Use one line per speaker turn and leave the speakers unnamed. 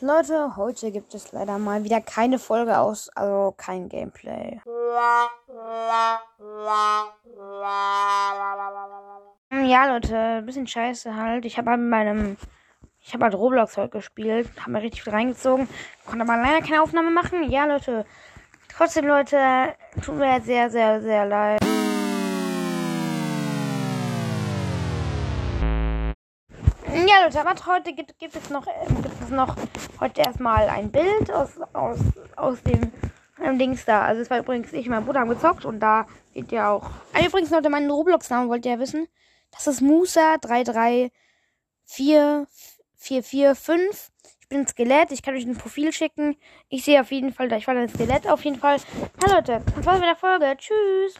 Leute, heute gibt es leider mal wieder keine Folge aus, also kein Gameplay. Ja, Leute, ein bisschen scheiße halt. Ich habe halt mit meinem, ich habe halt Roblox heute gespielt, habe mir richtig viel reingezogen, konnte aber leider keine Aufnahme machen. Ja, Leute, trotzdem, Leute, tut mir sehr, sehr, sehr leid. Ja, Leute, aber heute gibt, gibt es noch, äh, gibt es noch heute erstmal ein Bild aus, aus, aus dem ähm, Dings da. Also es war übrigens ich und mein Bruder haben gezockt und da seht ihr auch. Ah, übrigens, Leute, meinen Roblox-Namen wollt ihr ja wissen. Das ist Musa33445. Ich bin ein Skelett, ich kann euch ein Profil schicken. Ich sehe auf jeden Fall, da ich war ein Skelett auf jeden Fall. Ja, Leute, das war's mit der Folge. Tschüss.